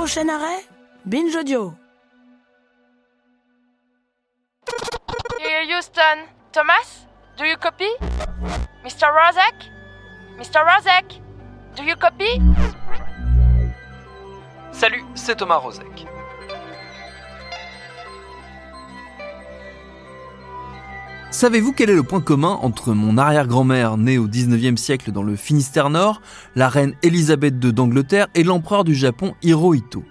Prochain arrêt Binge Audio. Here, Houston. Thomas, do you copy? Mr. Rozek? Mr. Rozek, do you copy? Salut, c'est Thomas Rozek. Savez-vous quel est le point commun entre mon arrière-grand-mère née au 19e siècle dans le Finistère Nord, la reine Elisabeth II d'Angleterre et l'empereur du Japon Hirohito?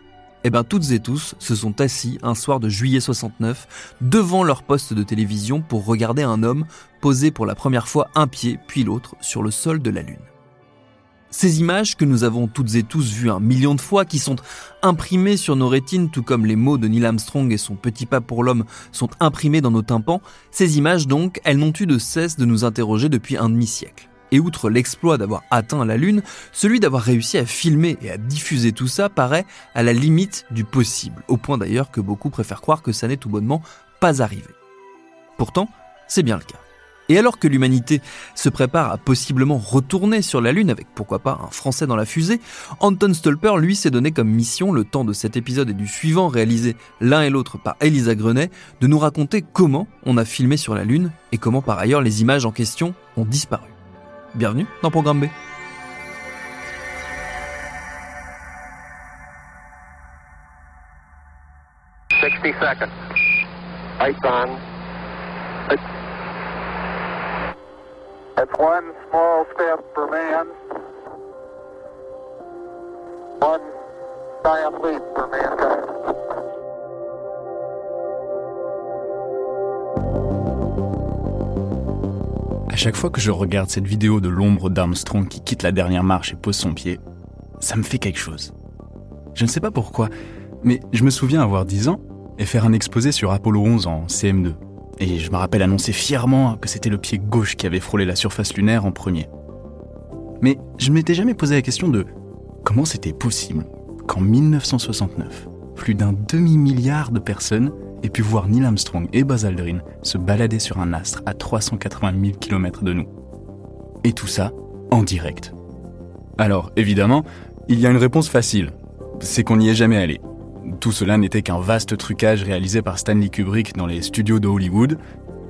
Eh bien toutes et tous se sont assis un soir de juillet 69 devant leur poste de télévision pour regarder un homme poser pour la première fois un pied puis l'autre sur le sol de la Lune. Ces images que nous avons toutes et tous vues un million de fois, qui sont imprimées sur nos rétines, tout comme les mots de Neil Armstrong et son petit pas pour l'homme sont imprimés dans nos tympans, ces images donc, elles n'ont eu de cesse de nous interroger depuis un demi-siècle. Et outre l'exploit d'avoir atteint la Lune, celui d'avoir réussi à filmer et à diffuser tout ça paraît à la limite du possible, au point d'ailleurs que beaucoup préfèrent croire que ça n'est tout bonnement pas arrivé. Pourtant, c'est bien le cas. Et alors que l'humanité se prépare à possiblement retourner sur la Lune avec pourquoi pas un Français dans la fusée, Anton Stolper lui s'est donné comme mission, le temps de cet épisode et du suivant réalisé l'un et l'autre par Elisa Grenet, de nous raconter comment on a filmé sur la Lune et comment par ailleurs les images en question ont disparu. Bienvenue dans Programme B. It's one small step for man, one giant leap for mankind. À chaque fois que je regarde cette vidéo de l'ombre d'Armstrong qui quitte la dernière marche et pose son pied, ça me fait quelque chose. Je ne sais pas pourquoi, mais je me souviens avoir 10 ans et faire un exposé sur Apollo 11 en CM2. Et je me rappelle annoncer fièrement que c'était le pied gauche qui avait frôlé la surface lunaire en premier. Mais je ne m'étais jamais posé la question de comment c'était possible qu'en 1969, plus d'un demi-milliard de personnes aient pu voir Neil Armstrong et Buzz Aldrin se balader sur un astre à 380 000 km de nous. Et tout ça en direct. Alors, évidemment, il y a une réponse facile. C'est qu'on n'y est jamais allé. Tout cela n'était qu'un vaste trucage réalisé par Stanley Kubrick dans les studios de Hollywood,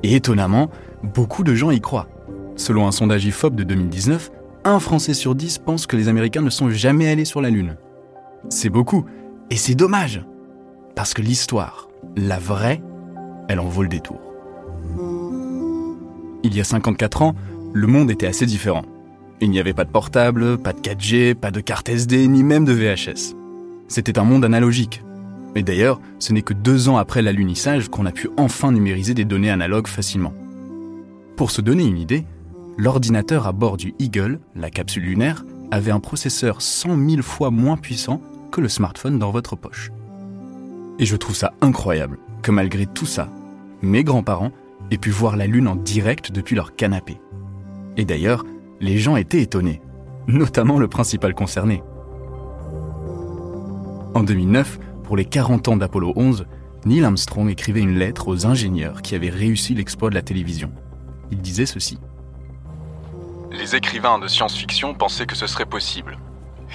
et étonnamment, beaucoup de gens y croient. Selon un sondage IFOP de 2019, un Français sur dix pense que les Américains ne sont jamais allés sur la Lune. C'est beaucoup, et c'est dommage, parce que l'histoire, la vraie, elle en vaut le détour. Il y a 54 ans, le monde était assez différent. Il n'y avait pas de portable, pas de 4G, pas de carte SD, ni même de VHS. C'était un monde analogique. Et d'ailleurs, ce n'est que deux ans après l'alunissage qu'on a pu enfin numériser des données analogues facilement. Pour se donner une idée, l'ordinateur à bord du Eagle, la capsule lunaire, avait un processeur 100 000 fois moins puissant que le smartphone dans votre poche. Et je trouve ça incroyable que malgré tout ça, mes grands-parents aient pu voir la Lune en direct depuis leur canapé. Et d'ailleurs, les gens étaient étonnés, notamment le principal concerné. En 2009, pour les 40 ans d'Apollo 11, Neil Armstrong écrivait une lettre aux ingénieurs qui avaient réussi l'exploit de la télévision. Il disait ceci. Les écrivains de science-fiction pensaient que ce serait possible.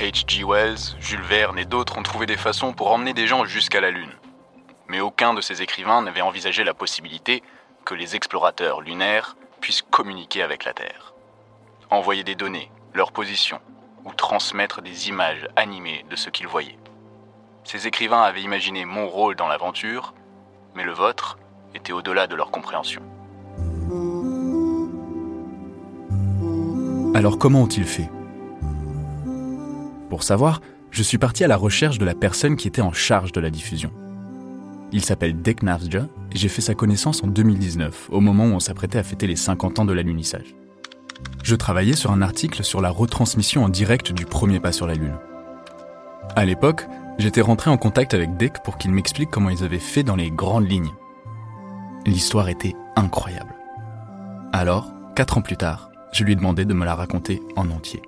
H.G. Wells, Jules Verne et d'autres ont trouvé des façons pour emmener des gens jusqu'à la Lune. Mais aucun de ces écrivains n'avait envisagé la possibilité que les explorateurs lunaires puissent communiquer avec la Terre. Envoyer des données, leur position, ou transmettre des images animées de ce qu'ils voyaient. Ces écrivains avaient imaginé mon rôle dans l'aventure, mais le vôtre était au-delà de leur compréhension. Alors comment ont-ils fait? Pour savoir, je suis parti à la recherche de la personne qui était en charge de la diffusion. Il s'appelle Dek Navsja et j'ai fait sa connaissance en 2019, au moment où on s'apprêtait à fêter les 50 ans de l'alunissage. je travaillais sur un article sur la retransmission en direct du premier pas sur la Lune. À l'époque, j'étais rentré en contact avec Dick pour qu'il m'explique comment ils avaient fait dans les grandes lignes. L'histoire était incroyable. Alors, quatre ans plus tard, je lui ai demandé de me la raconter en entier.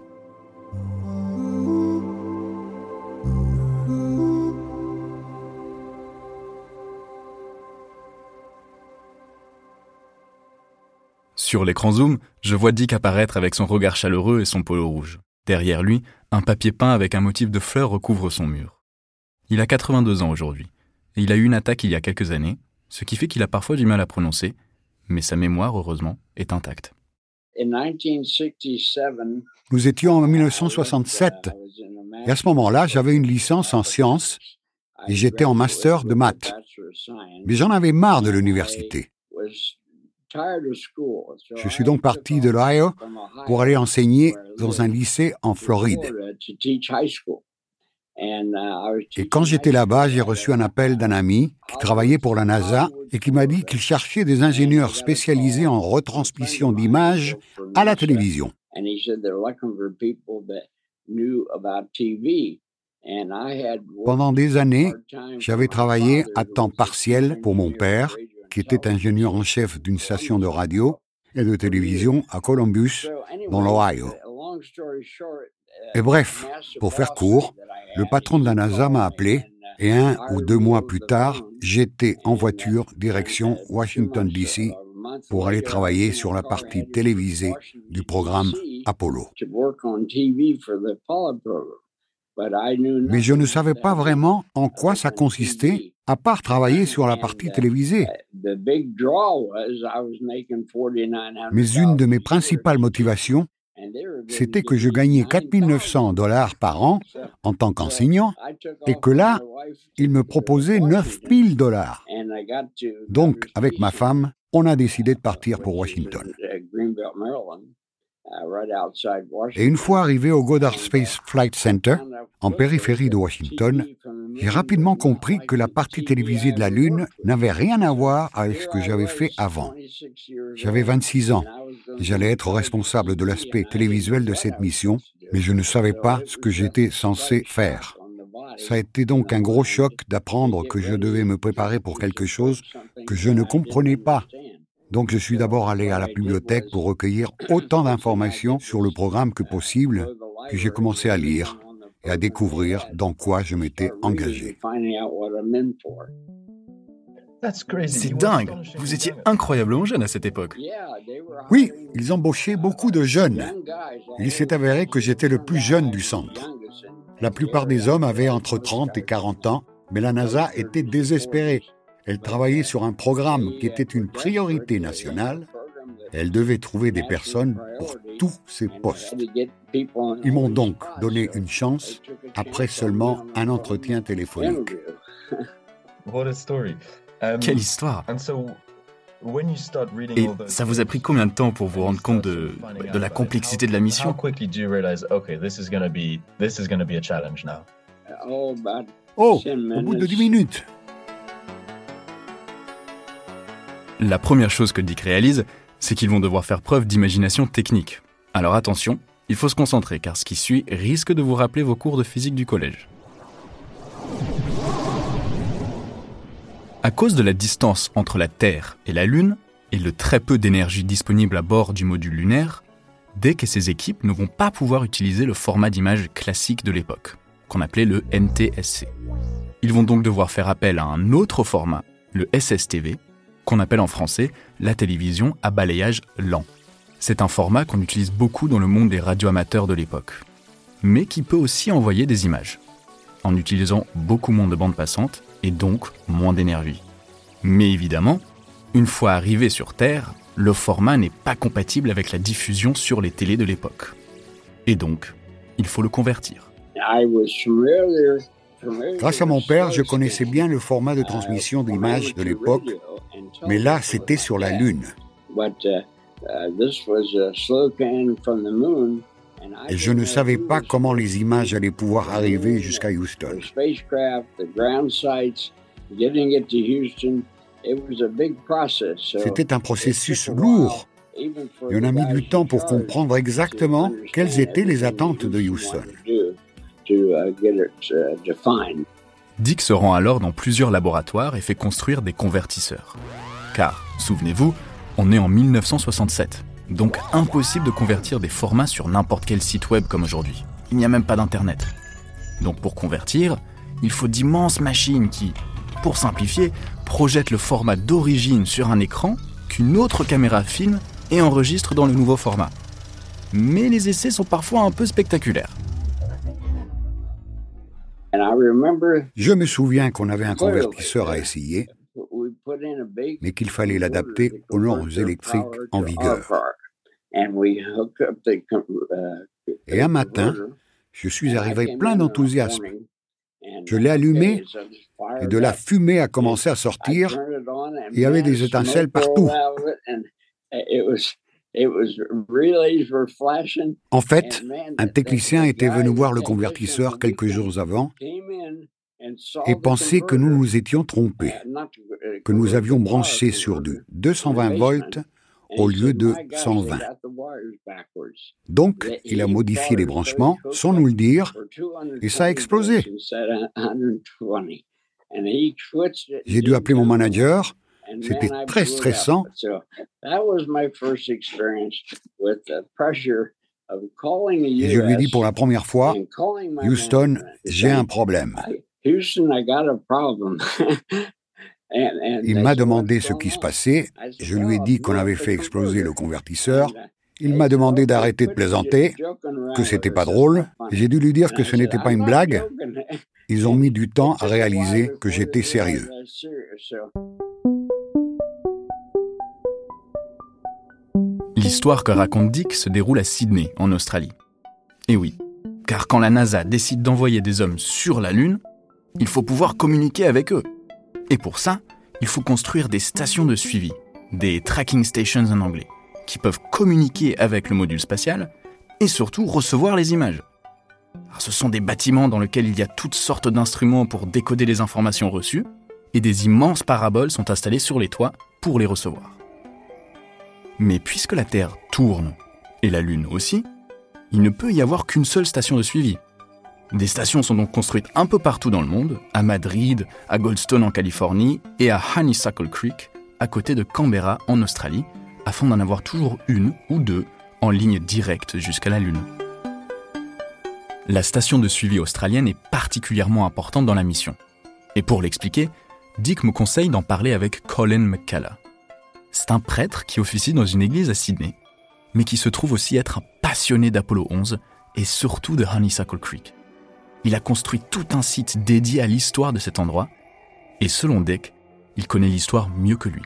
Sur l'écran zoom, je vois Dick apparaître avec son regard chaleureux et son polo rouge. Derrière lui, un papier peint avec un motif de fleurs recouvre son mur. Il a 82 ans aujourd'hui, et il a eu une attaque il y a quelques années, ce qui fait qu'il a parfois du mal à prononcer, mais sa mémoire, heureusement, est intacte. Nous étions en 1967, et à ce moment-là, j'avais une licence en sciences et j'étais en master de maths. Mais j'en avais marre de l'université. Je suis donc parti de l'Ohio pour aller enseigner dans un lycée en Floride. Et quand j'étais là-bas, j'ai reçu un appel d'un ami qui travaillait pour la NASA et qui m'a dit qu'il cherchait des ingénieurs spécialisés en retransmission d'images à la télévision. Pendant des années, j'avais travaillé à temps partiel pour mon père qui était ingénieur en chef d'une station de radio et de télévision à Columbus, dans l'Ohio. Et bref, pour faire court, le patron de la NASA m'a appelé et un ou deux mois plus tard, j'étais en voiture direction Washington, D.C. pour aller travailler sur la partie télévisée du programme Apollo. Mais je ne savais pas vraiment en quoi ça consistait à part travailler sur la partie télévisée. Mais une de mes principales motivations, c'était que je gagnais 4 900 dollars par an en tant qu'enseignant et que là, il me proposait 9 000 dollars. Donc, avec ma femme, on a décidé de partir pour Washington. Et une fois arrivé au Goddard Space Flight Center, en périphérie de Washington, j'ai rapidement compris que la partie télévisée de la Lune n'avait rien à voir avec ce que j'avais fait avant. J'avais 26 ans. J'allais être responsable de l'aspect télévisuel de cette mission, mais je ne savais pas ce que j'étais censé faire. Ça a été donc un gros choc d'apprendre que je devais me préparer pour quelque chose que je ne comprenais pas donc je suis d'abord allé à la bibliothèque pour recueillir autant d'informations sur le programme que possible, puis j'ai commencé à lire et à découvrir dans quoi je m'étais engagé. C'est dingue Vous étiez incroyablement jeune à cette époque. Oui, ils embauchaient beaucoup de jeunes. Il s'est avéré que j'étais le plus jeune du centre. La plupart des hommes avaient entre 30 et 40 ans, mais la NASA était désespérée elle travaillait sur un programme qui était une priorité nationale. Elle devait trouver des personnes pour tous ces postes. Ils m'ont donc donné une chance après seulement un entretien téléphonique. Quelle histoire Et ça vous a pris combien de temps pour vous rendre compte de, de la complexité de la mission? Oh, au bout de 10 minutes. La première chose que Dick réalise, c'est qu'ils vont devoir faire preuve d'imagination technique. Alors attention, il faut se concentrer car ce qui suit risque de vous rappeler vos cours de physique du collège. À cause de la distance entre la Terre et la Lune, et le très peu d'énergie disponible à bord du module lunaire, Dick et ses équipes ne vont pas pouvoir utiliser le format d'image classique de l'époque, qu'on appelait le NTSC. Ils vont donc devoir faire appel à un autre format, le SSTV, qu'on appelle en français la télévision à balayage lent. C'est un format qu'on utilise beaucoup dans le monde des radioamateurs de l'époque, mais qui peut aussi envoyer des images, en utilisant beaucoup moins de bandes passantes et donc moins d'énergie. Mais évidemment, une fois arrivé sur Terre, le format n'est pas compatible avec la diffusion sur les télés de l'époque. Et donc, il faut le convertir. Grâce à mon père, je connaissais bien le format de transmission d'images de l'époque mais là, c'était sur la Lune. Et je ne savais pas comment les images allaient pouvoir arriver jusqu'à Houston. C'était un processus lourd Et on a mis du temps pour comprendre exactement quelles étaient les attentes de Houston. Dick se rend alors dans plusieurs laboratoires et fait construire des convertisseurs. Car, souvenez-vous, on est en 1967, donc impossible de convertir des formats sur n'importe quel site web comme aujourd'hui. Il n'y a même pas d'Internet. Donc pour convertir, il faut d'immenses machines qui, pour simplifier, projettent le format d'origine sur un écran qu'une autre caméra filme et enregistre dans le nouveau format. Mais les essais sont parfois un peu spectaculaires. Je me souviens qu'on avait un convertisseur à essayer, mais qu'il fallait l'adapter aux normes électriques en vigueur. Et un matin, je suis arrivé plein d'enthousiasme. Je l'ai allumé et de la fumée a commencé à sortir. Il y avait des étincelles partout. En fait, un technicien était venu voir le convertisseur quelques jours avant et pensait que nous nous étions trompés, que nous avions branché sur du 220 volts au lieu de 120. Donc, il a modifié les branchements sans nous le dire et ça a explosé. J'ai dû appeler mon manager. C'était très stressant. Et je lui ai dit pour la première fois, Houston, j'ai un problème. Il m'a demandé ce qui se passait. Je lui ai dit qu'on avait fait exploser le convertisseur. Il m'a demandé d'arrêter de plaisanter, que c'était pas drôle. J'ai dû lui dire que ce n'était pas une blague. Ils ont mis du temps à réaliser que j'étais sérieux. L'histoire que raconte Dick se déroule à Sydney, en Australie. Et oui, car quand la NASA décide d'envoyer des hommes sur la Lune, il faut pouvoir communiquer avec eux. Et pour ça, il faut construire des stations de suivi, des tracking stations en anglais, qui peuvent communiquer avec le module spatial et surtout recevoir les images. ce sont des bâtiments dans lesquels il y a toutes sortes d'instruments pour décoder les informations reçues, et des immenses paraboles sont installées sur les toits pour les recevoir. Mais puisque la Terre tourne, et la Lune aussi, il ne peut y avoir qu'une seule station de suivi, des stations sont donc construites un peu partout dans le monde, à Madrid, à Goldstone en Californie et à Honeysuckle Creek, à côté de Canberra en Australie, afin d'en avoir toujours une ou deux en ligne directe jusqu'à la Lune. La station de suivi australienne est particulièrement importante dans la mission. Et pour l'expliquer, Dick me conseille d'en parler avec Colin McCullough. C'est un prêtre qui officie dans une église à Sydney, mais qui se trouve aussi être un passionné d'Apollo 11 et surtout de Honeysuckle Creek il a construit tout un site dédié à l'histoire de cet endroit, et selon Dick, il connaît l'histoire mieux que lui.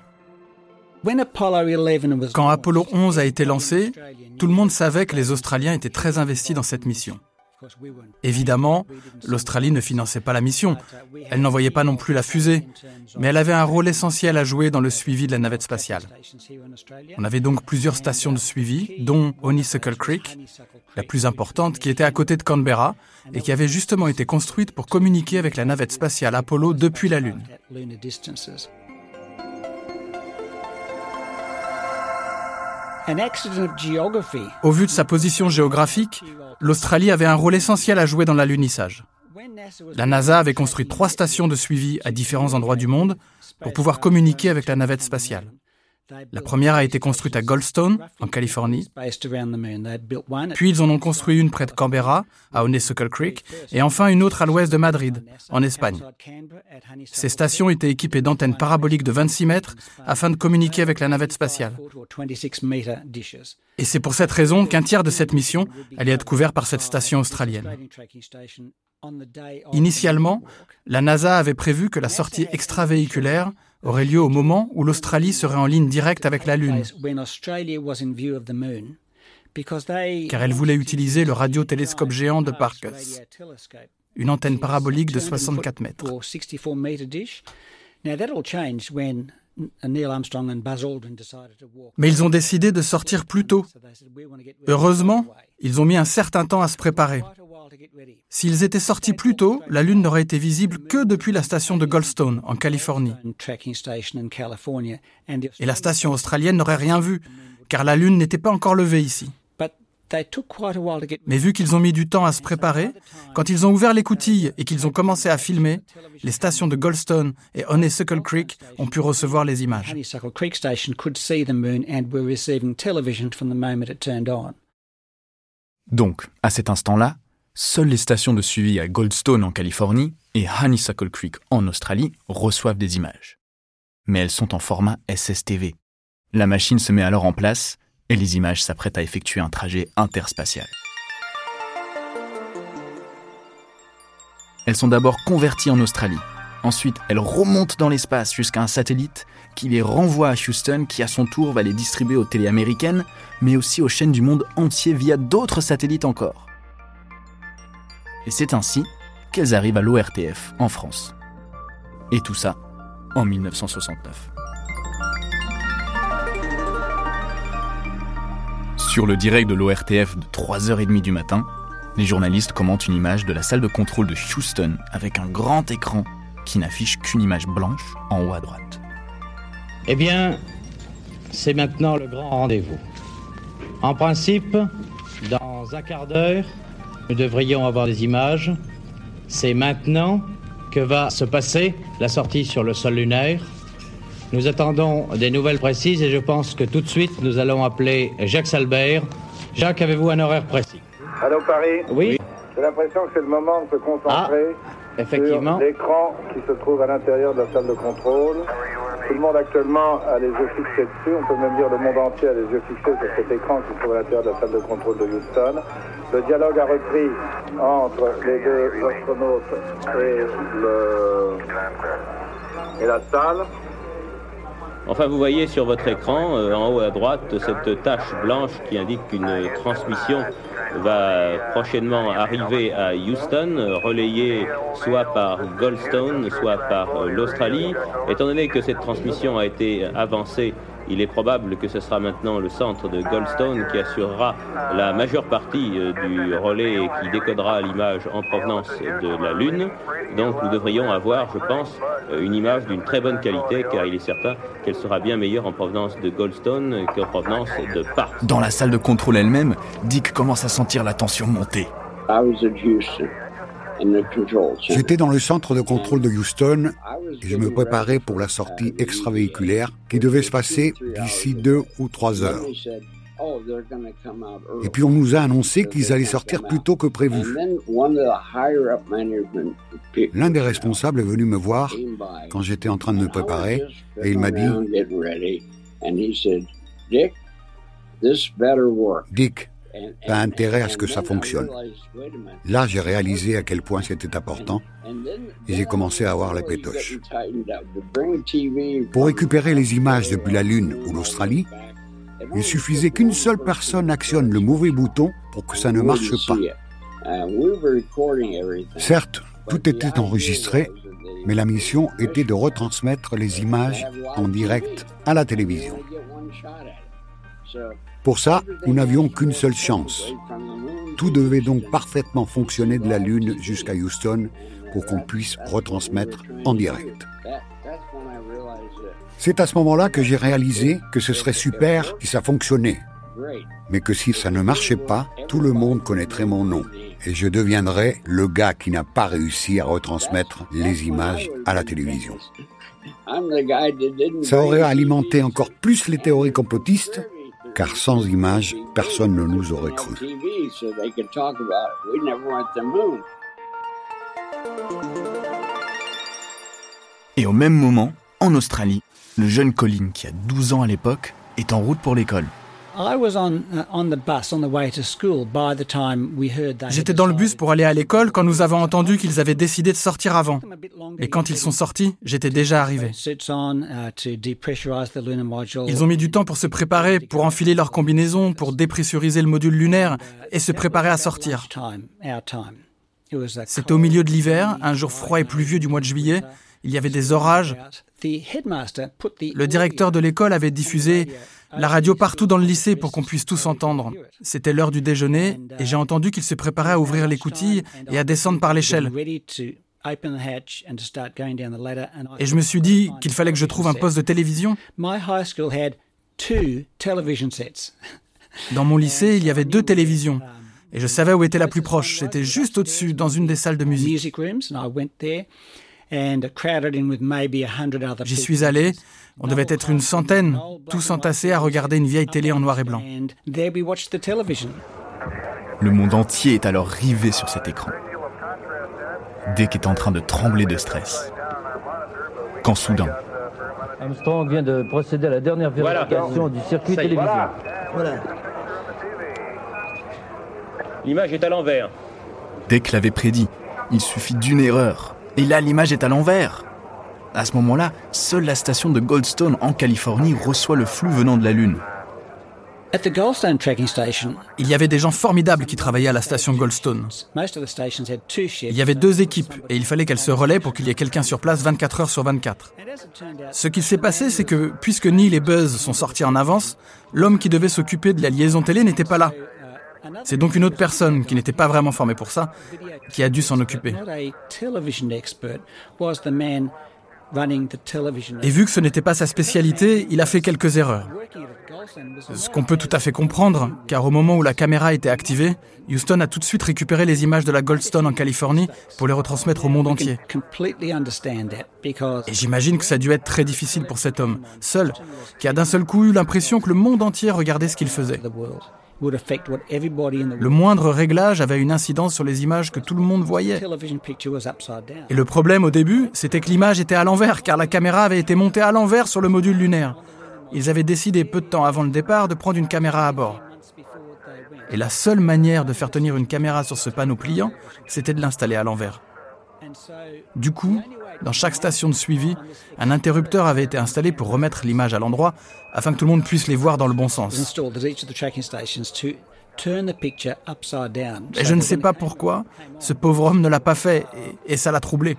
Quand Apollo 11 a été lancé, tout le monde savait que les Australiens étaient très investis dans cette mission. Évidemment, l'Australie ne finançait pas la mission. Elle n'envoyait pas non plus la fusée, mais elle avait un rôle essentiel à jouer dans le suivi de la navette spatiale. On avait donc plusieurs stations de suivi, dont Honeysuckle Creek, la plus importante, qui était à côté de Canberra et qui avait justement été construite pour communiquer avec la navette spatiale Apollo depuis la Lune. Au vu de sa position géographique, l'Australie avait un rôle essentiel à jouer dans l'alunissage. La NASA avait construit trois stations de suivi à différents endroits du monde pour pouvoir communiquer avec la navette spatiale. La première a été construite à Goldstone, en Californie. Puis ils en ont construit une près de Canberra, à Honeysuckle Creek, et enfin une autre à l'ouest de Madrid, en Espagne. Ces stations étaient équipées d'antennes paraboliques de 26 mètres afin de communiquer avec la navette spatiale. Et c'est pour cette raison qu'un tiers de cette mission allait être couvert par cette station australienne. Initialement, la NASA avait prévu que la sortie extravéhiculaire aurait lieu au moment où l'Australie serait en ligne directe avec la Lune, car elle voulait utiliser le radiotélescope géant de Parkes, une antenne parabolique de 64 mètres. Mais ils ont décidé de sortir plus tôt. Heureusement, ils ont mis un certain temps à se préparer. S'ils étaient sortis plus tôt, la Lune n'aurait été visible que depuis la station de Goldstone, en Californie. Et la station australienne n'aurait rien vu, car la Lune n'était pas encore levée ici. Mais vu qu'ils ont mis du temps à se préparer, quand ils ont ouvert l'écoutille et qu'ils ont commencé à filmer, les stations de Goldstone et Honeysuckle Creek ont pu recevoir les images. Donc, à cet instant-là, seules les stations de suivi à Goldstone en Californie et Honeysuckle Creek en Australie reçoivent des images. Mais elles sont en format SSTV. La machine se met alors en place et les images s'apprêtent à effectuer un trajet interspatial. Elles sont d'abord converties en Australie. Ensuite, elles remontent dans l'espace jusqu'à un satellite qui les renvoie à Houston, qui à son tour va les distribuer aux télé américaines, mais aussi aux chaînes du monde entier via d'autres satellites encore. Et c'est ainsi qu'elles arrivent à l'ORTF en France. Et tout ça en 1969. Sur le direct de l'ORTF de 3h30 du matin, les journalistes commentent une image de la salle de contrôle de Houston avec un grand écran qui n'affiche qu'une image blanche en haut à droite. Eh bien, c'est maintenant le grand rendez-vous. En principe, dans un quart d'heure, nous devrions avoir des images. C'est maintenant que va se passer la sortie sur le sol lunaire. Nous attendons des nouvelles précises et je pense que tout de suite nous allons appeler Jacques Salbert. Jacques, avez-vous un horaire précis? Allô Paris? Oui. J'ai l'impression que c'est le moment de se concentrer Ah, effectivement. sur l'écran qui se trouve à l'intérieur de la salle de contrôle. Tout le monde actuellement a les yeux fixés dessus. On peut même dire le monde entier a les yeux fixés sur cet écran qui se trouve à l'intérieur de la salle de contrôle de Houston. Le dialogue a repris entre les deux astronautes et, le... et la salle. Enfin, vous voyez sur votre écran, euh, en haut à droite, cette tache blanche qui indique qu'une transmission va prochainement arriver à Houston, relayée soit par Goldstone, soit par euh, l'Australie. Étant donné que cette transmission a été avancée, il est probable que ce sera maintenant le centre de Goldstone qui assurera la majeure partie euh, du relais et qui décodera l'image en provenance de la Lune. Donc nous devrions avoir, je pense, euh, une image d'une très bonne qualité car il est certain qu'elle sera bien meilleure en provenance de Goldstone qu'en provenance de Parkes. Dans la salle de contrôle elle-même, Dick commence à sentir la tension monter. J'étais dans le centre de contrôle de Houston et je me préparais pour la sortie extravéhiculaire qui devait se passer d'ici deux ou trois heures. Et puis on nous a annoncé qu'ils allaient sortir plus tôt que prévu. L'un des responsables est venu me voir quand j'étais en train de me préparer et il m'a dit Dick, t'as intérêt à ce que ça fonctionne. Là, j'ai réalisé à quel point c'était important et j'ai commencé à avoir les pétoches. Pour récupérer les images depuis la Lune ou l'Australie, il suffisait qu'une seule personne actionne le mauvais bouton pour que ça ne marche pas. Certes, tout était enregistré, mais la mission était de retransmettre les images en direct à la télévision. Pour ça, nous n'avions qu'une seule chance. Tout devait donc parfaitement fonctionner de la Lune jusqu'à Houston pour qu'on puisse retransmettre en direct. C'est à ce moment-là que j'ai réalisé que ce serait super si ça fonctionnait, mais que si ça ne marchait pas, tout le monde connaîtrait mon nom et je deviendrais le gars qui n'a pas réussi à retransmettre les images à la télévision. Ça aurait alimenté encore plus les théories complotistes, car sans images, personne ne nous aurait cru. Et au même moment, en Australie, le jeune Colin, qui a 12 ans à l'époque, est en route pour l'école. J'étais dans le bus pour aller à l'école quand nous avons entendu qu'ils avaient décidé de sortir avant. Et quand ils sont sortis, j'étais déjà arrivé. Ils ont mis du temps pour se préparer, pour enfiler leur combinaison, pour dépressuriser le module lunaire et se préparer à sortir. C'était au milieu de l'hiver, un jour froid et pluvieux du mois de juillet. Il y avait des orages. Le directeur de l'école avait diffusé la radio partout dans le lycée pour qu'on puisse tous entendre. C'était l'heure du déjeuner et j'ai entendu qu'il se préparait à ouvrir l'écoutille et à descendre par l'échelle. Et je me suis dit qu'il fallait que je trouve un poste de télévision. Dans mon lycée, il y avait deux télévisions. Et je savais où était la plus proche. C'était juste au-dessus, dans une des salles de musique. J'y suis allé. On devait être une centaine, tous entassés à regarder une vieille télé en noir et blanc. Le monde entier est alors rivé sur cet écran. Dick est en train de trembler de stress. Quand soudain, Armstrong vient de procéder à la dernière vérification du circuit télévisé. Voilà. L'image est à l'envers. Dick l'avait prédit. Il suffit d'une erreur. Et là, l'image est à l'envers. À ce moment-là, seule la station de Goldstone en Californie reçoit le flux venant de la Lune. Il y avait des gens formidables qui travaillaient à la station Goldstone. Il y avait deux équipes et il fallait qu'elles se relaient pour qu'il y ait quelqu'un sur place 24 heures sur 24. Ce qui s'est passé, c'est que puisque Neil et Buzz sont sortis en avance, l'homme qui devait s'occuper de la liaison télé n'était pas là. C'est donc une autre personne qui n'était pas vraiment formée pour ça qui a dû s'en occuper. Et vu que ce n'était pas sa spécialité, il a fait quelques erreurs. Ce qu'on peut tout à fait comprendre, car au moment où la caméra était activée, Houston a tout de suite récupéré les images de la Goldstone en Californie pour les retransmettre au monde entier. Et j'imagine que ça a dû être très difficile pour cet homme, seul, qui a d'un seul coup eu l'impression que le monde entier regardait ce qu'il faisait. Le moindre réglage avait une incidence sur les images que tout le monde voyait. Et le problème au début, c'était que l'image était à l'envers, car la caméra avait été montée à l'envers sur le module lunaire. Ils avaient décidé peu de temps avant le départ de prendre une caméra à bord. Et la seule manière de faire tenir une caméra sur ce panneau pliant, c'était de l'installer à l'envers. Du coup, dans chaque station de suivi, un interrupteur avait été installé pour remettre l'image à l'endroit afin que tout le monde puisse les voir dans le bon sens. Et je ne sais pas pourquoi, ce pauvre homme ne l'a pas fait et, ça l'a troublé.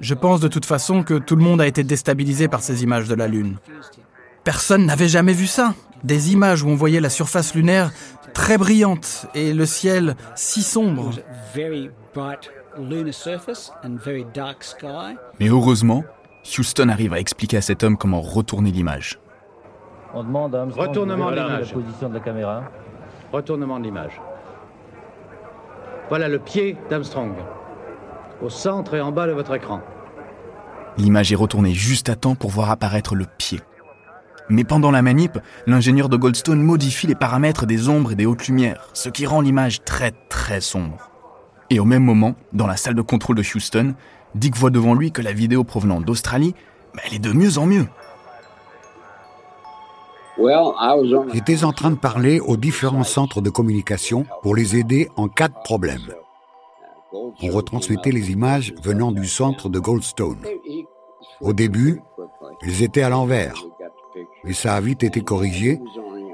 Je pense de toute façon que tout le monde a été déstabilisé par ces images de la Lune. Personne n'avait jamais vu ça. Des images où on voyait la surface lunaire très brillante et le ciel si sombre. Mais heureusement, Houston arrive à expliquer à cet homme comment retourner l'image. On demande à Retournement de l'image. la position de la caméra. Retournement de l'image. Voilà le pied d'Armstrong. Au centre et en bas de votre écran. L'image est retournée juste à temps pour voir apparaître le pied. Mais pendant la manip, l'ingénieur de Goldstone modifie les paramètres des ombres et des hautes lumières, ce qui rend l'image très très sombre. Et au même moment, dans la salle de contrôle de Houston, Dick voit devant lui que la vidéo provenant d'Australie, elle est de mieux en mieux. J'étais en train de parler aux différents centres de communication pour les aider en cas de problème. On retransmettait les images venant du centre de Goldstone. Au début, ils étaient à l'envers, mais ça a vite été corrigé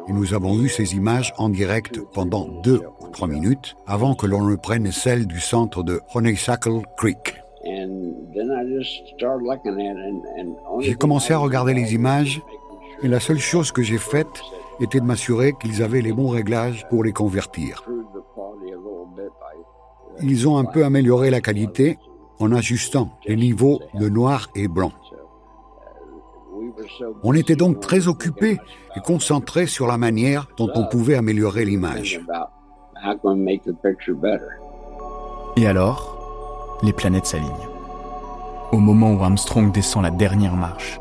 et nous avons eu ces images en direct pendant deux ou trois minutes avant que l'on ne prenne celle du centre de Honeysuckle Creek. J'ai commencé à regarder les images et la seule chose que j'ai faite était de m'assurer qu'ils avaient les bons réglages pour les convertir. Ils ont un peu amélioré la qualité en ajustant les niveaux de noir et blanc. On était donc très occupés et concentrés sur la manière dont on pouvait améliorer l'image. Et alors, les planètes s'alignent. Au moment où Armstrong descend la dernière marche,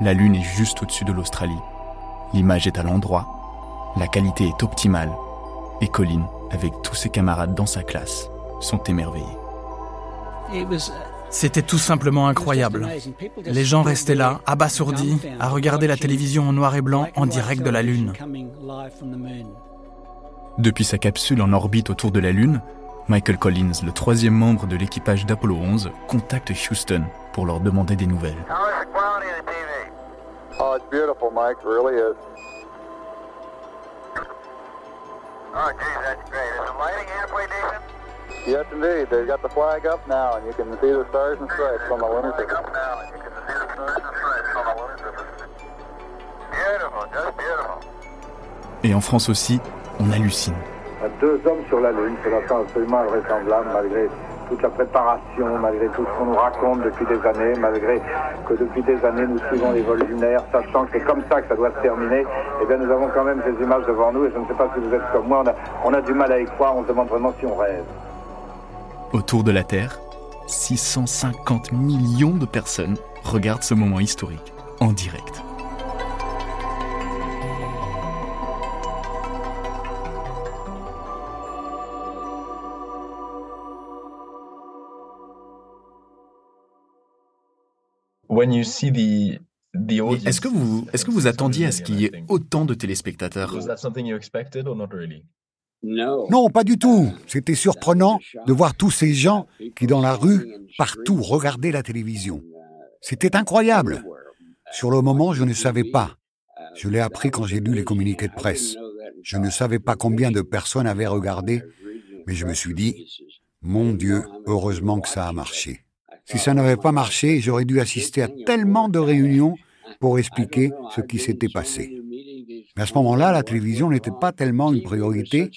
la Lune est juste au-dessus de l'Australie. L'image est à l'endroit, la qualité est optimale, et Colin, avec tous ses camarades dans sa classe, sont émerveillés. C'était tout simplement incroyable. Les gens restaient là, abasourdis, à regarder la télévision en noir et blanc en direct de la Lune. Depuis sa capsule en orbite autour de la Lune, Michael Collins, le troisième membre de l'équipage d'Apollo 11, contacte Houston pour leur demander des nouvelles. Oh, it's beautiful, Mike. It really is. Oh, geez, that's great. Is the lighting halfway decent? Yes, indeed. They've got the flag up now, and you can see the stars and stripes on the lunar surface. Up now, and you can see the stars and stripes on the lunar surface. Beautiful, just beautiful. Et en France aussi, on hallucine. Deux hommes sur la Lune, c'est absolument invraisemblable malgré toute la préparation, malgré tout ce qu'on nous raconte depuis des années, malgré que depuis des années nous suivons les vols lunaires, sachant que c'est comme ça que ça doit se terminer, eh bien nous avons quand même ces images devant nous et je ne sais pas si vous êtes comme moi, on a, on a du mal à y croire, on se demande vraiment si on rêve. Autour de la Terre, 650 millions de personnes regardent ce moment historique en direct. Est-ce que vous, est-ce que vous attendiez à ce qu'il y ait autant de téléspectateurs Non, pas du tout. C'était surprenant de voir tous ces gens qui, dans la rue, partout, regardaient la télévision. C'était incroyable. Sur le moment, je ne savais pas. Je l'ai appris quand j'ai lu les communiqués de presse. Je ne savais pas combien de personnes avaient regardé, mais je me suis dit, mon Dieu, heureusement que ça a marché. Si ça n'avait pas marché, j'aurais dû assister à tellement de réunions pour expliquer ce qui s'était passé. Mais à ce moment-là, la télévision n'était pas tellement une priorité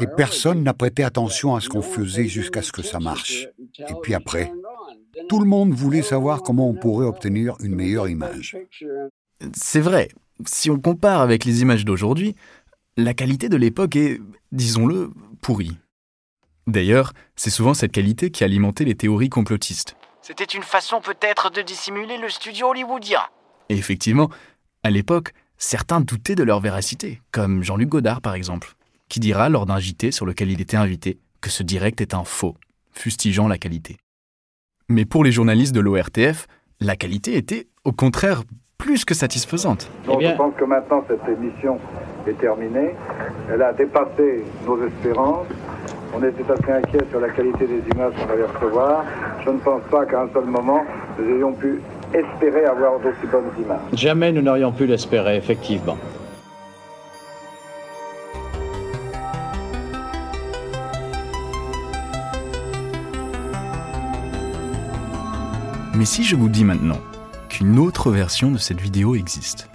et personne n'a prêté attention à ce qu'on faisait jusqu'à ce que ça marche. Et puis après, tout le monde voulait savoir comment on pourrait obtenir une meilleure image. C'est vrai, si on compare avec les images d'aujourd'hui, la qualité de l'époque est, disons-le, pourrie. D'ailleurs, c'est souvent cette qualité qui alimentait les théories complotistes. C'était une façon peut-être de dissimuler le studio hollywoodien. Et effectivement, à l'époque, certains doutaient de leur véracité, comme Jean-Luc Godard par exemple, qui dira lors d'un JT sur lequel il était invité que ce direct est un faux, fustigeant la qualité. Mais pour les journalistes de l'ORTF, la qualité était, au contraire, plus que satisfaisante. Donc je pense que maintenant cette émission est terminée. Elle a dépassé nos espérances. On était assez inquiets sur la qualité des images qu'on allait recevoir. Je ne pense pas qu'à un seul moment, nous ayons pu espérer avoir d'aussi bonnes images. Jamais nous n'aurions pu l'espérer, effectivement. Mais si je vous dis maintenant qu'une autre version de cette vidéo existe,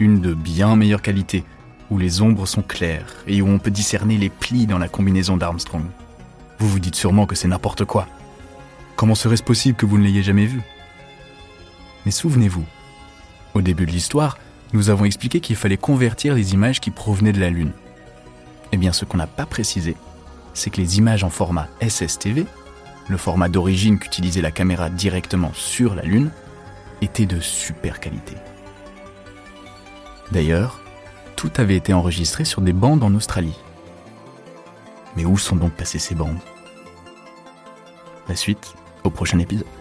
une de bien meilleure qualité, où les ombres sont claires et où on peut discerner les plis dans la combinaison d'Armstrong, vous vous dites sûrement que c'est n'importe quoi. Comment serait-ce possible que vous ne l'ayez jamais vu? Mais souvenez-vous, au début de l'histoire, nous avons expliqué qu'il fallait convertir les images qui provenaient de la Lune. Eh bien, ce qu'on n'a pas précisé, c'est que les images en format SSTV, le format d'origine qu'utilisait la caméra directement sur la Lune, étaient de super qualité. D'ailleurs, tout avait été enregistré sur des bandes en Australie. Mais où sont donc passées ces bandes? La suite au prochain épisode.